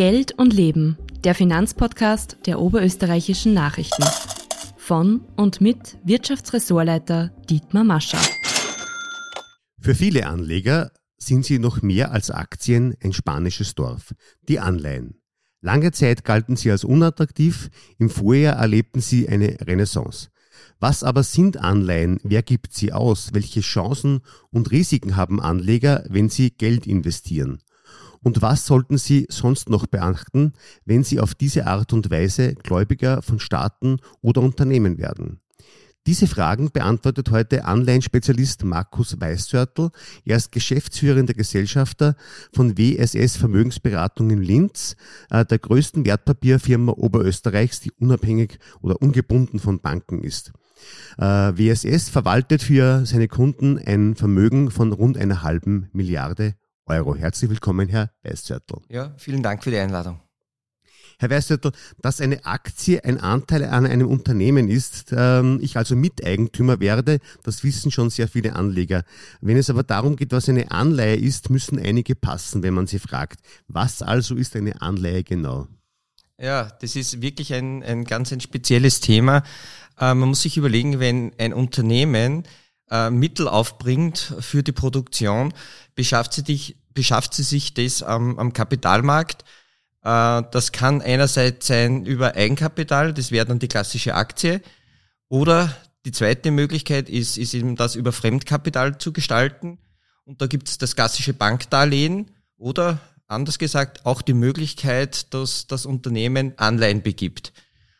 Geld und Leben, der Finanzpodcast der oberösterreichischen Nachrichten. Von und mit Wirtschaftsressortleiter Dietmar Mascher. Für viele Anleger sind sie noch mehr als Aktien ein spanisches Dorf, die Anleihen. Lange Zeit galten sie als unattraktiv, im Vorjahr erlebten sie eine Renaissance. Was aber sind Anleihen? Wer gibt sie aus? Welche Chancen und Risiken haben Anleger, wenn sie Geld investieren? Und was sollten Sie sonst noch beachten, wenn Sie auf diese Art und Weise Gläubiger von Staaten oder Unternehmen werden? Diese Fragen beantwortet heute Anleihenspezialist Markus Weißzörtl. Er ist geschäftsführender Gesellschafter von WSS Vermögensberatung in Linz, äh, der größten Wertpapierfirma Oberösterreichs, die unabhängig oder ungebunden von Banken ist. Äh, WSS verwaltet für seine Kunden ein Vermögen von rund einer halben Milliarde Euro. Herzlich willkommen, Herr Weißzörtl. Ja, vielen Dank für die Einladung. Herr Weißzörtl, dass eine Aktie ein Anteil an einem Unternehmen ist, ähm, ich also Miteigentümer werde, das wissen schon sehr viele Anleger. Wenn es aber darum geht, was eine Anleihe ist, müssen einige passen, wenn man sie fragt. Was also ist eine Anleihe genau? Ja, das ist wirklich ein, ein ganz ein spezielles Thema. Äh, man muss sich überlegen, wenn ein Unternehmen äh, Mittel aufbringt für die Produktion, beschafft sie, dich, beschafft sie sich das am, am Kapitalmarkt. Äh, das kann einerseits sein über Eigenkapital, das wäre dann die klassische Aktie, oder die zweite Möglichkeit ist, ist eben das über Fremdkapital zu gestalten. Und da gibt es das klassische Bankdarlehen oder anders gesagt auch die Möglichkeit, dass das Unternehmen Anleihen begibt.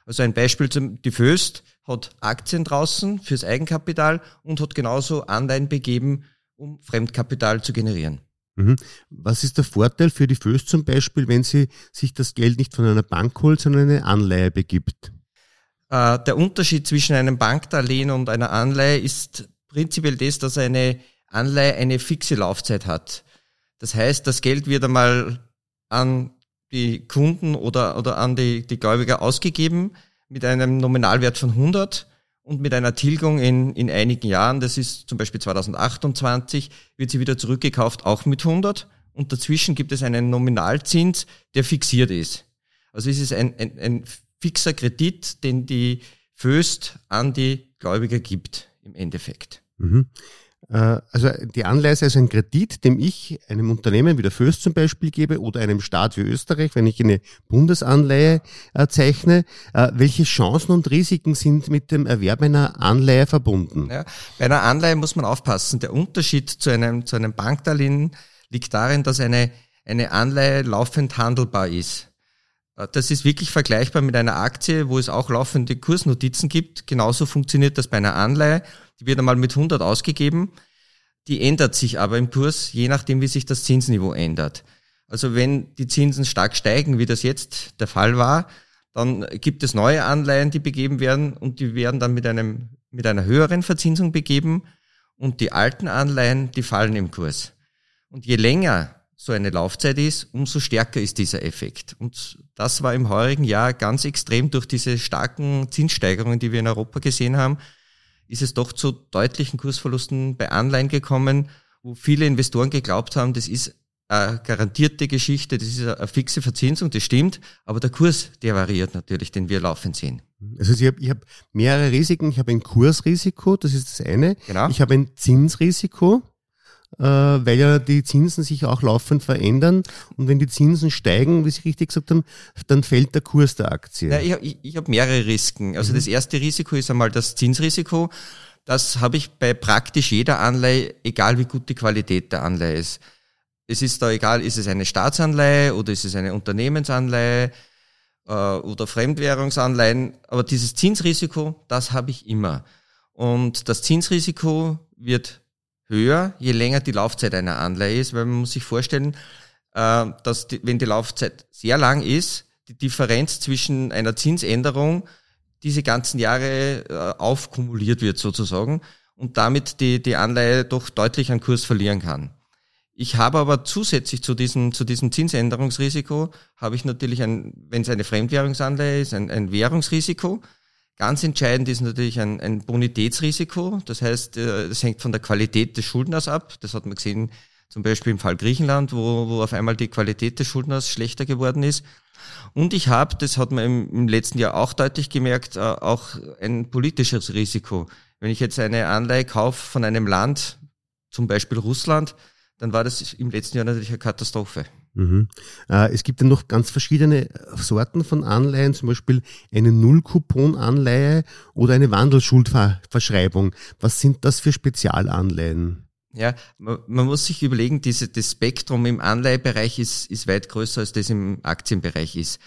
Also ein Beispiel zum die Föst hat Aktien draußen fürs Eigenkapital und hat genauso Anleihen begeben, um Fremdkapital zu generieren. Mhm. Was ist der Vorteil für die Föst zum Beispiel, wenn sie sich das Geld nicht von einer Bank holt, sondern eine Anleihe begibt? Äh, der Unterschied zwischen einem Bankdarlehen und einer Anleihe ist prinzipiell das, dass eine Anleihe eine fixe Laufzeit hat. Das heißt, das Geld wird einmal an die Kunden oder, oder an die, die Gläubiger ausgegeben mit einem Nominalwert von 100 und mit einer Tilgung in, in einigen Jahren, das ist zum Beispiel 2028, wird sie wieder zurückgekauft, auch mit 100. Und dazwischen gibt es einen Nominalzins, der fixiert ist. Also es ist ein, ein, ein fixer Kredit, den die Föst an die Gläubiger gibt, im Endeffekt. Mhm. Äh, also die Anleihe ist also ein Kredit, dem ich einem Unternehmen wie der Föst zum Beispiel gebe oder einem Staat wie Österreich, wenn ich eine Bundesanleihe äh, zeichne. Äh, welche Chancen und Risiken sind mit dem Erwerb einer Anleihe verbunden? Ja, bei einer Anleihe muss man aufpassen. Der Unterschied zu einem, zu einem Bankdarlehen liegt darin, dass eine, eine Anleihe laufend handelbar ist. Das ist wirklich vergleichbar mit einer Aktie, wo es auch laufende Kursnotizen gibt. Genauso funktioniert das bei einer Anleihe. Die wird einmal mit 100 ausgegeben. Die ändert sich aber im Kurs, je nachdem, wie sich das Zinsniveau ändert. Also wenn die Zinsen stark steigen, wie das jetzt der Fall war, dann gibt es neue Anleihen, die begeben werden und die werden dann mit einem, mit einer höheren Verzinsung begeben und die alten Anleihen, die fallen im Kurs. Und je länger so eine Laufzeit ist, umso stärker ist dieser Effekt. Und das war im heurigen Jahr ganz extrem durch diese starken Zinssteigerungen, die wir in Europa gesehen haben, ist es doch zu deutlichen Kursverlusten bei Anleihen gekommen, wo viele Investoren geglaubt haben, das ist eine garantierte Geschichte, das ist eine fixe Verzinsung, das stimmt, aber der Kurs, der variiert natürlich, den wir laufend sehen. Also ich habe ich hab mehrere Risiken. Ich habe ein Kursrisiko, das ist das eine. Genau. Ich habe ein Zinsrisiko, weil ja die Zinsen sich auch laufend verändern. Und wenn die Zinsen steigen, wie Sie richtig gesagt haben, dann fällt der Kurs der Aktie. Ja, ich ich, ich habe mehrere Risiken. Also mhm. das erste Risiko ist einmal das Zinsrisiko. Das habe ich bei praktisch jeder Anleihe, egal wie gut die Qualität der Anleihe ist. Es ist da egal, ist es eine Staatsanleihe oder ist es eine Unternehmensanleihe äh, oder Fremdwährungsanleihen. Aber dieses Zinsrisiko, das habe ich immer. Und das Zinsrisiko wird höher, je länger die Laufzeit einer Anleihe ist, weil man muss sich vorstellen, äh, dass die, wenn die Laufzeit sehr lang ist, die Differenz zwischen einer Zinsänderung diese ganzen Jahre äh, aufkumuliert wird sozusagen und damit die, die Anleihe doch deutlich an Kurs verlieren kann. Ich habe aber zusätzlich zu diesem, zu diesem Zinsänderungsrisiko, habe ich natürlich ein, wenn es eine Fremdwährungsanleihe ist, ein, ein Währungsrisiko. Ganz entscheidend ist natürlich ein, ein Bonitätsrisiko. Das heißt, äh, das hängt von der Qualität des Schuldners ab. Das hat man gesehen zum Beispiel im Fall Griechenland, wo, wo auf einmal die Qualität des Schuldners schlechter geworden ist. Und ich habe, das hat man im, im, letzten Jahr auch deutlich gemerkt, äh, auch ein politisches Risiko. Wenn ich jetzt eine Anleihe kaufe von einem Land, zum Beispiel Russland, dann war das im letzten Jahr natürlich eine Katastrophe. Mhm. Äh, es gibt ja noch ganz verschiedene Sorten von Anleihen, zum Beispiel eine Null-Coupon-Anleihe oder eine Wandelschuldverschreibung. Was sind das für Spezialanleihen? Ja, man, man, muss sich überlegen, diese, das Spektrum im Anleihebereich ist, ist weit größer, als das im Aktienbereich ist.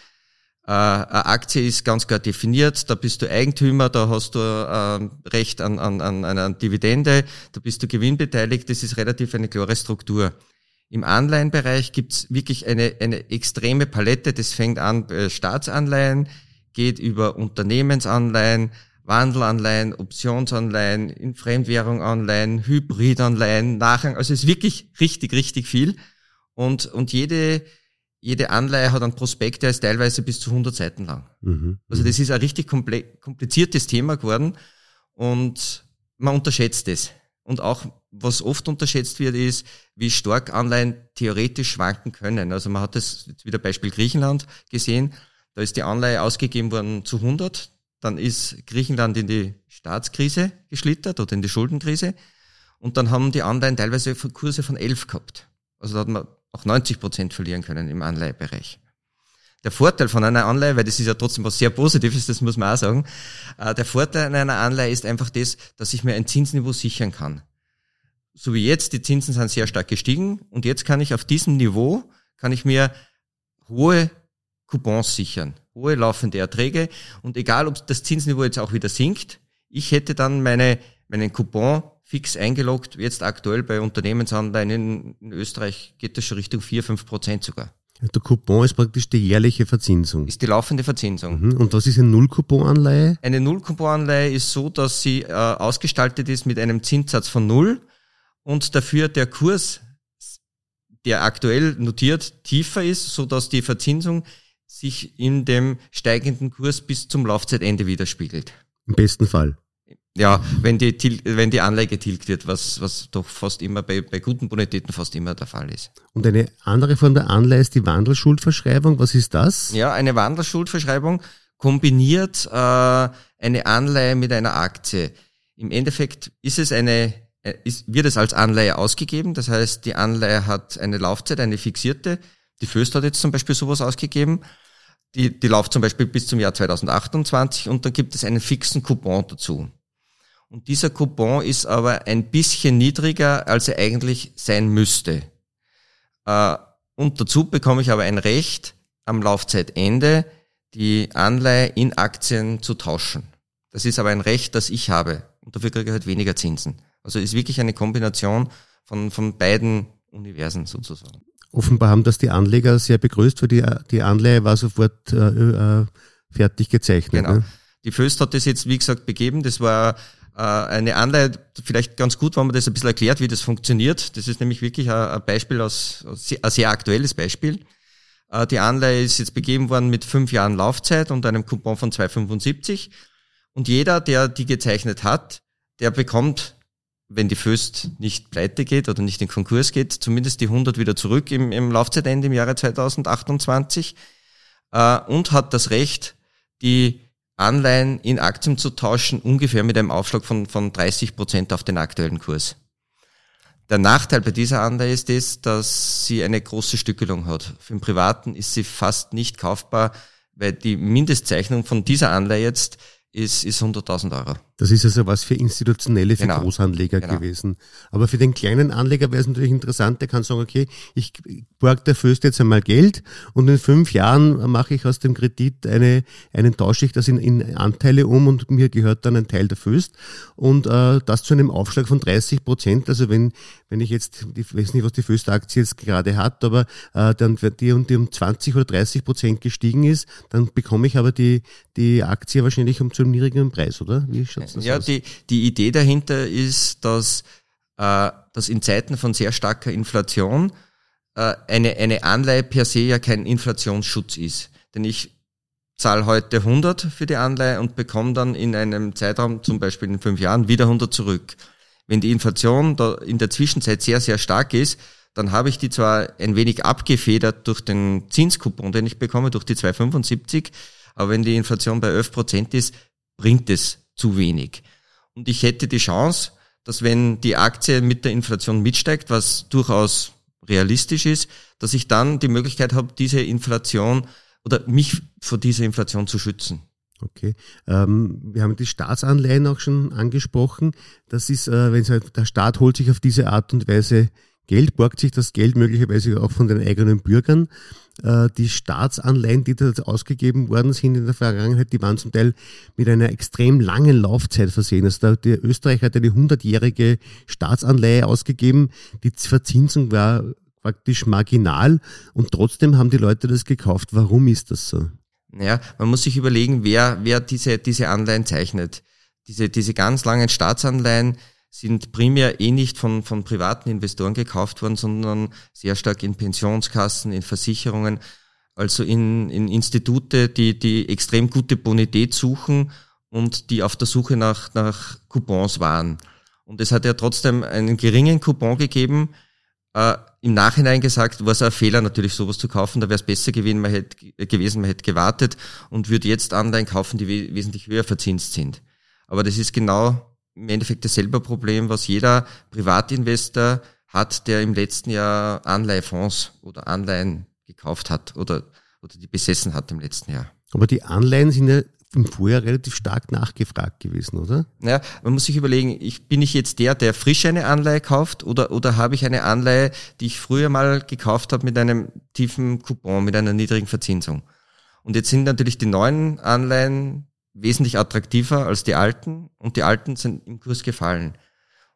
Äh, eine Aktie ist ganz klar definiert, da bist du Eigentümer, da hast du äh, Recht an, an, an einer Dividende, da bist du gewinnbeteiligt, das ist relativ eine klare Struktur. Im Anleihenbereich gibt's wirklich eine, eine extreme Palette. Das fängt an bei Staatsanleihen, geht über Unternehmensanleihen, Wandelanleihen, Optionsanleihen, in Fremdwährung Anleihen, Hybridanleihen, Nachrang. Also es ist wirklich richtig, richtig viel. Und, und jede, jede Anleihe hat einen Prospekt, der ist teilweise bis zu 100 Seiten lang. Mhm. Also das ist ein richtig kompliziertes Thema geworden und man unterschätzt es. Und auch, was oft unterschätzt wird, ist, wie stark Anleihen theoretisch schwanken können. Also man hat das jetzt wieder Beispiel Griechenland gesehen. Da ist die Anleihe ausgegeben worden zu 100. Dann ist Griechenland in die Staatskrise geschlittert oder in die Schuldenkrise. Und dann haben die Anleihen teilweise Kurse von 11 gehabt. Also da hat man auch 90 Prozent verlieren können im Anleihebereich. Der Vorteil von einer Anleihe, weil das ist ja trotzdem was sehr Positives, das muss man auch sagen, äh, der Vorteil einer Anleihe ist einfach das, dass ich mir ein Zinsniveau sichern kann. So wie jetzt, die Zinsen sind sehr stark gestiegen und jetzt kann ich auf diesem Niveau, kann ich mir hohe Coupons sichern, hohe laufende Erträge und egal, ob das Zinsniveau jetzt auch wieder sinkt, ich hätte dann meine, meinen Coupon fix eingeloggt, jetzt aktuell bei Unternehmensanleihen in, in Österreich geht das schon Richtung 4, 5 Prozent sogar. Der Coupon ist praktisch die jährliche Verzinsung. Ist die laufende Verzinsung. Mhm. Und was ist eine Null-Coupon-Anleihe? Eine Null-Coupon-Anleihe ist so, dass sie äh, ausgestaltet ist mit einem Zinssatz von Null und dafür der Kurs, der aktuell notiert, tiefer ist, so dass die Verzinsung sich in dem steigenden Kurs bis zum Laufzeitende widerspiegelt. Im besten Fall ja, wenn die, wenn die Anleihe tilgt wird, was, was doch fast immer bei, bei guten Bonitäten fast immer der Fall ist. Und eine andere Form der Anleihe ist die Wandelschuldverschreibung. Was ist das? Ja, eine Wandelschuldverschreibung kombiniert äh, eine Anleihe mit einer Aktie. Im Endeffekt ist es eine, äh, ist, wird es als Anleihe ausgegeben. Das heißt, die Anleihe hat eine Laufzeit, eine fixierte. Die Föst hat jetzt zum Beispiel sowas ausgegeben. Die, die läuft zum Beispiel bis zum Jahr 2028 und dann gibt es einen fixen Coupon dazu. Und dieser Coupon ist aber ein bisschen niedriger, als er eigentlich sein müsste. Äh, und dazu bekomme ich aber ein Recht, am Laufzeitende die Anleihe in Aktien zu tauschen. Das ist aber ein Recht, das ich habe. Und dafür kriege ich halt weniger Zinsen. Also ist wirklich eine Kombination von, von beiden Universen sozusagen. Offenbar haben das die Anleger sehr begrüßt, weil die, die Anleihe war sofort äh, äh, fertig gezeichnet. Genau. Ne? Die Föst hat das jetzt, wie gesagt, begeben. Das war eine Anleihe, vielleicht ganz gut, wenn man das ein bisschen erklärt, wie das funktioniert. Das ist nämlich wirklich ein Beispiel aus, ein sehr aktuelles Beispiel. Äh, die Anleihe ist jetzt begeben worden mit fünf Jahren Laufzeit und einem Coupon von 2,75. Und jeder, der die gezeichnet hat, der bekommt, wenn die Föst nicht pleite geht oder nicht in Konkurs geht, zumindest die 100 wieder zurück im, im Laufzeitende im Jahre 2028 äh, und hat das Recht, die Anleihen in Aktien zu tauschen, ungefähr mit einem Aufschlag von, von 30 Prozent auf den aktuellen Kurs. Der Nachteil bei dieser Anleihe ist es, dass sie eine große Stückelung hat. Für den Privaten ist sie fast nicht kaufbar, weil die Mindestzeichnung von dieser Anleihe jetzt ist, ist 100.000 Euro. Das ist also was für institutionelle, für genau. Großanleger genau. gewesen. Aber für den kleinen Anleger wäre es natürlich interessant, der kann sagen, okay, ich borg der Föst jetzt einmal Geld und in fünf Jahren mache ich aus dem Kredit eine, einen tausche ich das in, in Anteile um und mir gehört dann ein Teil der Föst und äh, das zu einem Aufschlag von 30 Prozent. Also wenn, wenn ich jetzt, ich weiß nicht, was die Föst-Aktie jetzt gerade hat, aber äh, dann die um, die um 20 oder 30 Prozent gestiegen ist, dann bekomme ich aber die, die Aktie wahrscheinlich um zu einem niedrigeren Preis, oder? Wie schaut's das ja, aus? Die, die Idee dahinter ist, dass, äh, dass in Zeiten von sehr starker Inflation äh, eine, eine Anleihe per se ja kein Inflationsschutz ist. Denn ich zahle heute 100 für die Anleihe und bekomme dann in einem Zeitraum, zum Beispiel in fünf Jahren, wieder 100 zurück. Wenn die Inflation da in der Zwischenzeit sehr, sehr stark ist, dann habe ich die zwar ein wenig abgefedert durch den Zinskupon, den ich bekomme, durch die 275, aber wenn die Inflation bei 11 Prozent ist, bringt es zu wenig. Und ich hätte die Chance, dass wenn die Aktie mit der Inflation mitsteigt, was durchaus realistisch ist, dass ich dann die Möglichkeit habe, diese Inflation oder mich vor dieser Inflation zu schützen. Okay. Ähm, wir haben die Staatsanleihen auch schon angesprochen. Das ist, äh, wenn halt, der Staat holt sich auf diese Art und Weise Geld, borgt sich das Geld möglicherweise auch von den eigenen Bürgern. Äh, die Staatsanleihen, die da ausgegeben worden sind in der Vergangenheit, die waren zum Teil mit einer extrem langen Laufzeit versehen. Also der Österreich hat eine hundertjährige Staatsanleihe ausgegeben. Die Verzinsung war praktisch marginal und trotzdem haben die Leute das gekauft. Warum ist das so? Ja, man muss sich überlegen, wer, wer diese, diese Anleihen zeichnet. Diese, diese ganz langen Staatsanleihen sind primär eh nicht von, von privaten Investoren gekauft worden, sondern sehr stark in Pensionskassen, in Versicherungen, also in, in Institute, die, die extrem gute Bonität suchen und die auf der Suche nach, nach Coupons waren. Und es hat ja trotzdem einen geringen Coupon gegeben, äh, Im Nachhinein gesagt, war es ein Fehler, natürlich sowas zu kaufen. Da wäre es besser gewesen, man hätte, gewesen, man hätte gewartet und würde jetzt Anleihen kaufen, die we wesentlich höher verzinst sind. Aber das ist genau im Endeffekt dasselbe Problem, was jeder Privatinvestor hat, der im letzten Jahr Anleihefonds oder Anleihen gekauft hat oder, oder die besessen hat im letzten Jahr. Aber die Anleihen sind ja im Vorjahr relativ stark nachgefragt gewesen, oder? Ja, man muss sich überlegen, ich, bin ich jetzt der, der frisch eine Anleihe kauft oder, oder habe ich eine Anleihe, die ich früher mal gekauft habe mit einem tiefen Coupon, mit einer niedrigen Verzinsung? Und jetzt sind natürlich die neuen Anleihen wesentlich attraktiver als die alten und die alten sind im Kurs gefallen.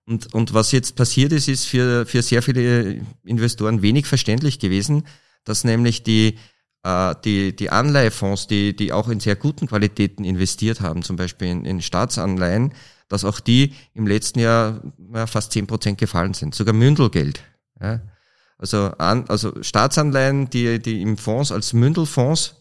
Und, und was jetzt passiert ist, ist für, für sehr viele Investoren wenig verständlich gewesen, dass nämlich die äh, die, die Anleihefonds, die, die auch in sehr guten Qualitäten investiert haben, zum Beispiel in, in Staatsanleihen, dass auch die im letzten Jahr ja, fast zehn Prozent gefallen sind, sogar Mündelgeld. Ja. Also, an, also Staatsanleihen, die, die im Fonds als Mündelfonds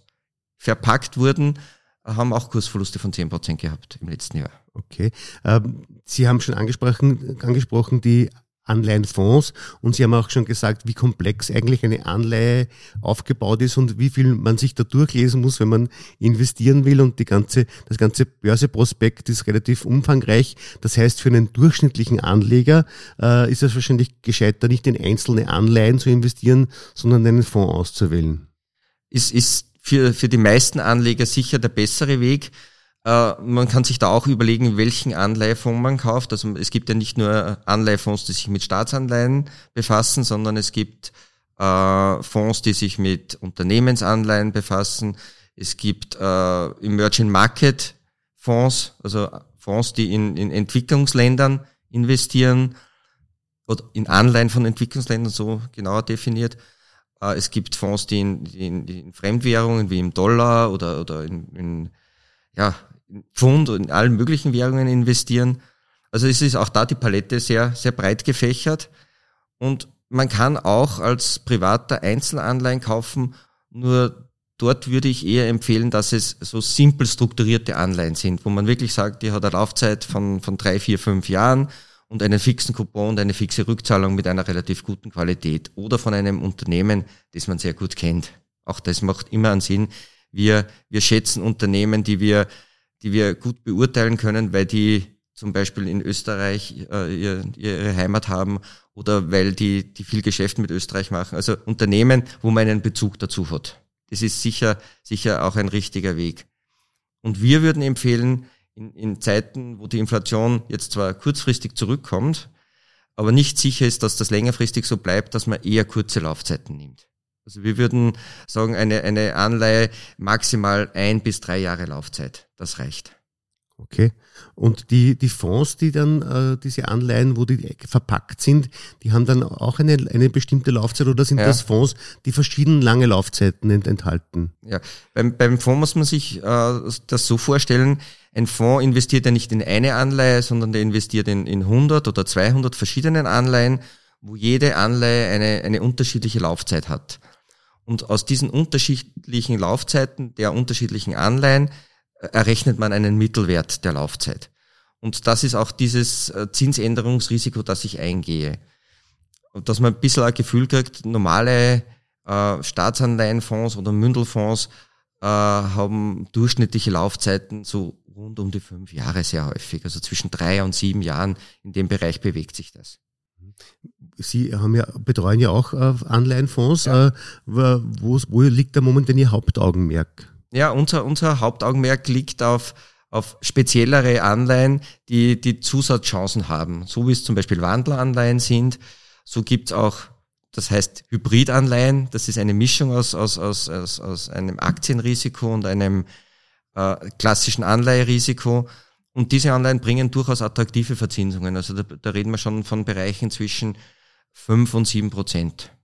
verpackt wurden, haben auch Kursverluste von zehn Prozent gehabt im letzten Jahr. Okay. Ähm, Sie haben schon angesprochen, angesprochen die Anleihenfonds und Sie haben auch schon gesagt, wie komplex eigentlich eine Anleihe aufgebaut ist und wie viel man sich da durchlesen muss, wenn man investieren will und die ganze, das ganze Börseprospekt ist relativ umfangreich. Das heißt, für einen durchschnittlichen Anleger äh, ist es wahrscheinlich gescheiter, nicht in einzelne Anleihen zu investieren, sondern einen Fonds auszuwählen. Ist, ist für, für die meisten Anleger sicher der bessere Weg. Äh, man kann sich da auch überlegen, welchen Anleihefonds man kauft. Also es gibt ja nicht nur Anleihefonds, die sich mit Staatsanleihen befassen, sondern es gibt äh, Fonds, die sich mit Unternehmensanleihen befassen. Es gibt äh, Emerging Market Fonds, also Fonds, die in, in Entwicklungsländern investieren oder in Anleihen von Entwicklungsländern, so genauer definiert. Äh, es gibt Fonds, die in, die in, die in Fremdwährungen wie im Dollar oder, oder in, in ja, Pfund und in allen möglichen Währungen investieren. Also es ist auch da die Palette sehr, sehr breit gefächert. Und man kann auch als Privater Einzelanleihen kaufen, nur dort würde ich eher empfehlen, dass es so simpel strukturierte Anleihen sind, wo man wirklich sagt, die hat eine Laufzeit von, von drei, vier, fünf Jahren und einen fixen Coupon und eine fixe Rückzahlung mit einer relativ guten Qualität oder von einem Unternehmen, das man sehr gut kennt. Auch das macht immer einen Sinn. Wir, wir schätzen Unternehmen, die wir die wir gut beurteilen können, weil die zum Beispiel in Österreich äh, ihr, ihre Heimat haben oder weil die, die viel Geschäft mit Österreich machen. Also Unternehmen, wo man einen Bezug dazu hat. Das ist sicher, sicher auch ein richtiger Weg. Und wir würden empfehlen, in, in Zeiten, wo die Inflation jetzt zwar kurzfristig zurückkommt, aber nicht sicher ist, dass das längerfristig so bleibt, dass man eher kurze Laufzeiten nimmt. Also wir würden sagen, eine, eine Anleihe maximal ein bis drei Jahre Laufzeit. Das reicht. Okay. Und die, die Fonds, die dann, äh, diese Anleihen, wo die verpackt sind, die haben dann auch eine, eine bestimmte Laufzeit oder sind ja. das Fonds, die verschieden lange Laufzeiten ent enthalten? Ja, beim, beim Fonds muss man sich äh, das so vorstellen, ein Fonds investiert ja nicht in eine Anleihe, sondern der investiert in, in 100 oder 200 verschiedenen Anleihen, wo jede Anleihe eine, eine unterschiedliche Laufzeit hat. Und aus diesen unterschiedlichen Laufzeiten der unterschiedlichen Anleihen errechnet man einen Mittelwert der Laufzeit. Und das ist auch dieses äh, Zinsänderungsrisiko, das ich eingehe. dass man ein bisschen ein Gefühl kriegt, normale äh, Staatsanleihenfonds oder Mündelfonds äh, haben durchschnittliche Laufzeiten so rund um die fünf Jahre sehr häufig. Also zwischen drei und sieben Jahren in dem Bereich bewegt sich das. Sie haben ja, betreuen ja auch äh, Anleihenfonds. Ja. Äh, wo, wo liegt da momentan Ihr Hauptaugenmerk? Ja, unser, unser Hauptaugenmerk liegt auf, auf speziellere Anleihen, die, die Zusatzchancen haben. So wie es zum Beispiel Wandleranleihen sind, so gibt's auch, das heißt Hybridanleihen. Das ist eine Mischung aus, aus, aus, aus, aus einem Aktienrisiko und einem äh, klassischen Anleiherisiko. Und diese Anleihen bringen durchaus attraktive Verzinsungen. Also da, da reden wir schon von Bereichen zwischen fünf und sieben Prozent.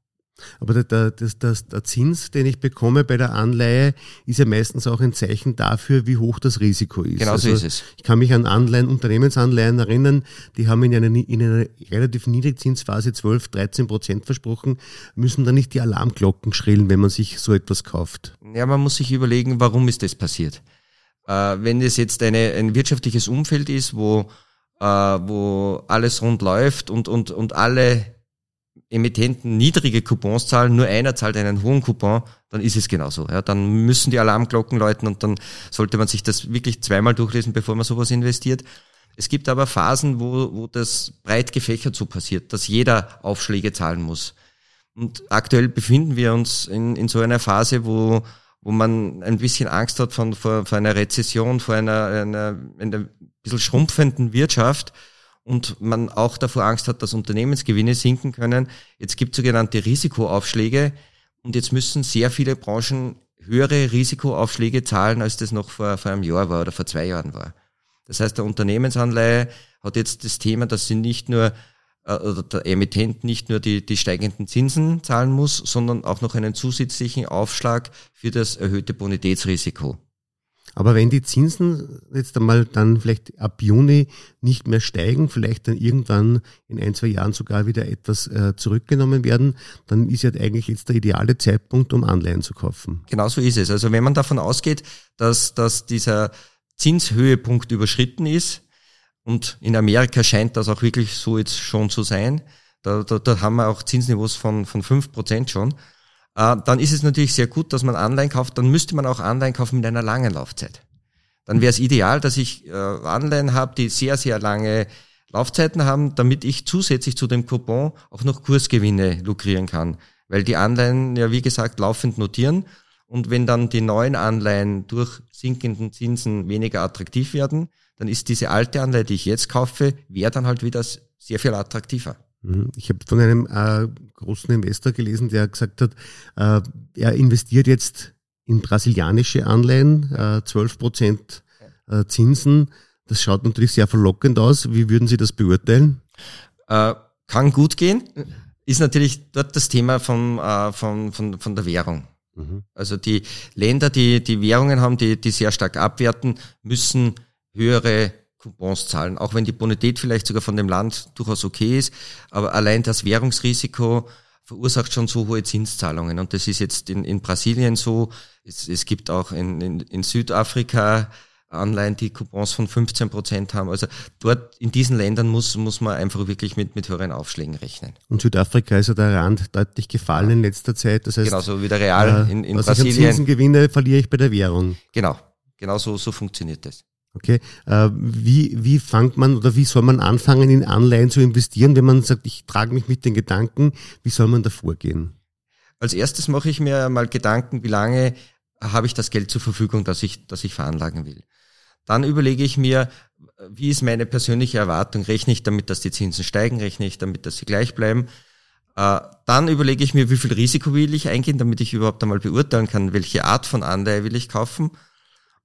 Aber der, der, das, der Zins, den ich bekomme bei der Anleihe, ist ja meistens auch ein Zeichen dafür, wie hoch das Risiko ist. Genau so also, ist es. Ich kann mich an Anleihen, Unternehmensanleihen erinnern, die haben in einer, in einer relativ Niedrigzinsphase 12, 13 Prozent versprochen, müssen da nicht die Alarmglocken schrillen, wenn man sich so etwas kauft. Ja, man muss sich überlegen, warum ist das passiert. Äh, wenn es jetzt eine, ein wirtschaftliches Umfeld ist, wo, äh, wo alles rund läuft und, und, und alle Emittenten niedrige Coupons zahlen, nur einer zahlt einen hohen Coupon, dann ist es genauso. Ja, dann müssen die Alarmglocken läuten und dann sollte man sich das wirklich zweimal durchlesen, bevor man sowas investiert. Es gibt aber Phasen, wo, wo das breit gefächert so passiert, dass jeder Aufschläge zahlen muss. Und aktuell befinden wir uns in, in so einer Phase, wo, wo man ein bisschen Angst hat von, vor, vor einer Rezession, vor einer, einer, einer bisschen schrumpfenden Wirtschaft und man auch davor Angst hat, dass Unternehmensgewinne sinken können. Jetzt gibt es sogenannte Risikoaufschläge und jetzt müssen sehr viele Branchen höhere Risikoaufschläge zahlen, als das noch vor, vor einem Jahr war oder vor zwei Jahren war. Das heißt, der Unternehmensanleihe hat jetzt das Thema, dass sie nicht nur äh, oder der Emittent nicht nur die, die steigenden Zinsen zahlen muss, sondern auch noch einen zusätzlichen Aufschlag für das erhöhte Bonitätsrisiko. Aber wenn die Zinsen jetzt einmal dann vielleicht ab Juni nicht mehr steigen, vielleicht dann irgendwann in ein, zwei Jahren sogar wieder etwas äh, zurückgenommen werden, dann ist ja eigentlich jetzt der ideale Zeitpunkt, um Anleihen zu kaufen. Genau so ist es. Also wenn man davon ausgeht, dass, dass dieser Zinshöhepunkt überschritten ist, und in Amerika scheint das auch wirklich so jetzt schon zu sein, da, da, da haben wir auch Zinsniveaus von, von fünf Prozent schon, äh, dann ist es natürlich sehr gut, dass man Anleihen kauft. Dann müsste man auch Anleihen kaufen mit einer langen Laufzeit. Dann wäre es ideal, dass ich äh, Anleihen habe, die sehr, sehr lange Laufzeiten haben, damit ich zusätzlich zu dem Coupon auch noch Kursgewinne lukrieren kann. Weil die Anleihen ja, wie gesagt, laufend notieren. Und wenn dann die neuen Anleihen durch sinkenden Zinsen weniger attraktiv werden, dann ist diese alte Anleihe, die ich jetzt kaufe, wäre dann halt wieder sehr viel attraktiver. Mhm. Ich habe von einem äh, großen Investor gelesen, der gesagt hat, äh, er investiert jetzt in brasilianische Anleihen, äh, 12 Prozent äh, Zinsen. Das schaut natürlich sehr verlockend aus. Wie würden Sie das beurteilen? Äh, kann gut gehen. Ist natürlich dort das Thema vom, äh, von, von, von der Währung. Mhm. Also die Länder, die die Währungen haben, die, die sehr stark abwerten, müssen höhere Coupons zahlen, auch wenn die Bonität vielleicht sogar von dem Land durchaus okay ist, aber allein das Währungsrisiko verursacht schon so hohe Zinszahlungen. Und das ist jetzt in, in Brasilien so. Es, es gibt auch in, in, in Südafrika Anleihen, die Coupons von 15 Prozent haben. Also dort in diesen Ländern muss, muss man einfach wirklich mit, mit höheren Aufschlägen rechnen. Und Südafrika ist ja der Rand deutlich gefallen in letzter Zeit. Das heißt, Genauso wie der Real äh, in, in was Brasilien. Ich an Zinsen gewinne, verliere ich bei der Währung. Genau, genau so, so funktioniert das. Okay, äh, wie, wie fängt man oder wie soll man anfangen, in Anleihen zu investieren, wenn man sagt, ich trage mich mit den Gedanken, wie soll man da vorgehen? Als erstes mache ich mir mal Gedanken, wie lange habe ich das Geld zur Verfügung, das ich, das ich veranlagen will. Dann überlege ich mir, wie ist meine persönliche Erwartung? Rechne ich damit, dass die Zinsen steigen? Rechne ich damit, dass sie gleich bleiben? Äh, dann überlege ich mir, wie viel Risiko will ich eingehen, damit ich überhaupt einmal beurteilen kann, welche Art von Anleihe will ich kaufen.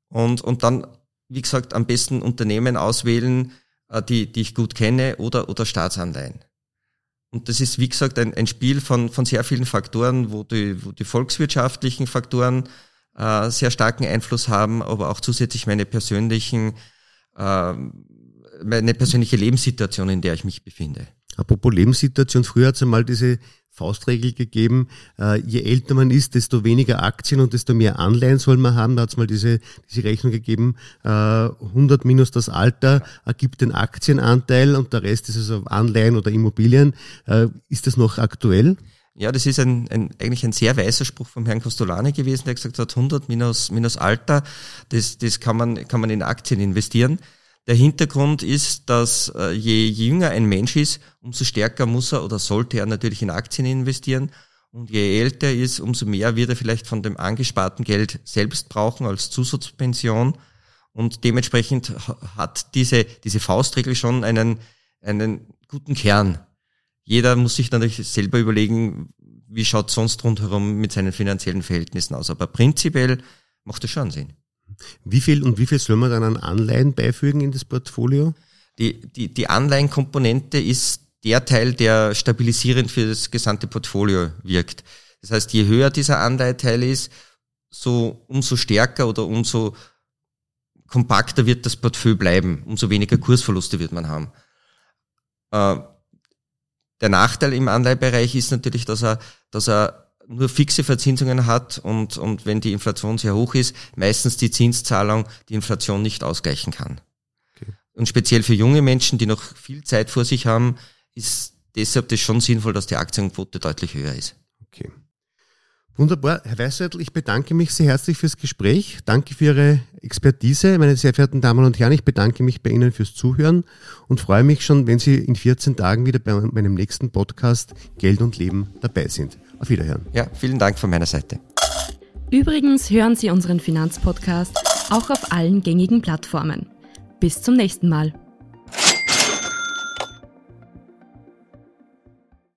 Und, und dann wie gesagt, am besten Unternehmen auswählen, äh, die, die ich gut kenne oder, oder Staatsanleihen. Und das ist, wie gesagt, ein, ein Spiel von, von sehr vielen Faktoren, wo die, wo die volkswirtschaftlichen Faktoren äh, sehr starken Einfluss haben, aber auch zusätzlich meine persönlichen, äh, meine persönliche Lebenssituation, in der ich mich befinde. Apropos Lebenssituation, früher hat es einmal diese Faustregel gegeben, äh, je älter man ist, desto weniger Aktien und desto mehr Anleihen soll man haben. Da hat es mal diese, diese Rechnung gegeben, äh, 100 minus das Alter ergibt den Aktienanteil und der Rest ist also Anleihen oder Immobilien. Äh, ist das noch aktuell? Ja, das ist ein, ein, eigentlich ein sehr weißer Spruch vom Herrn Costolani gewesen, der gesagt hat, 100 minus, minus Alter, das, das kann, man, kann man in Aktien investieren. Der Hintergrund ist, dass äh, je jünger ein Mensch ist, umso stärker muss er oder sollte er natürlich in Aktien investieren. Und je älter er ist, umso mehr wird er vielleicht von dem angesparten Geld selbst brauchen als Zusatzpension. Und dementsprechend hat diese, diese Faustregel schon einen, einen guten Kern. Jeder muss sich natürlich selber überlegen, wie schaut sonst rundherum mit seinen finanziellen Verhältnissen aus. Aber prinzipiell macht es schon Sinn. Wie viel und wie viel soll man dann an Anleihen beifügen in das Portfolio? Die, die, die Anleihenkomponente ist der Teil, der stabilisierend für das gesamte Portfolio wirkt. Das heißt, je höher dieser Anleiheteil ist, so umso stärker oder umso kompakter wird das Portfolio bleiben, umso weniger Kursverluste wird man haben. Äh, der Nachteil im Anleihebereich ist natürlich, dass er, dass er nur fixe Verzinsungen hat und, und wenn die Inflation sehr hoch ist, meistens die Zinszahlung die Inflation nicht ausgleichen kann. Okay. Und speziell für junge Menschen, die noch viel Zeit vor sich haben, ist deshalb das schon sinnvoll, dass die Aktienquote deutlich höher ist. Okay. Wunderbar. Herr Weißseidel, ich bedanke mich sehr herzlich fürs Gespräch. Danke für Ihre Expertise. Meine sehr verehrten Damen und Herren, ich bedanke mich bei Ihnen fürs Zuhören und freue mich schon, wenn Sie in 14 Tagen wieder bei meinem nächsten Podcast Geld und Leben dabei sind. Auf Wiederhören. Ja, vielen Dank von meiner Seite. Übrigens hören Sie unseren Finanzpodcast auch auf allen gängigen Plattformen. Bis zum nächsten Mal.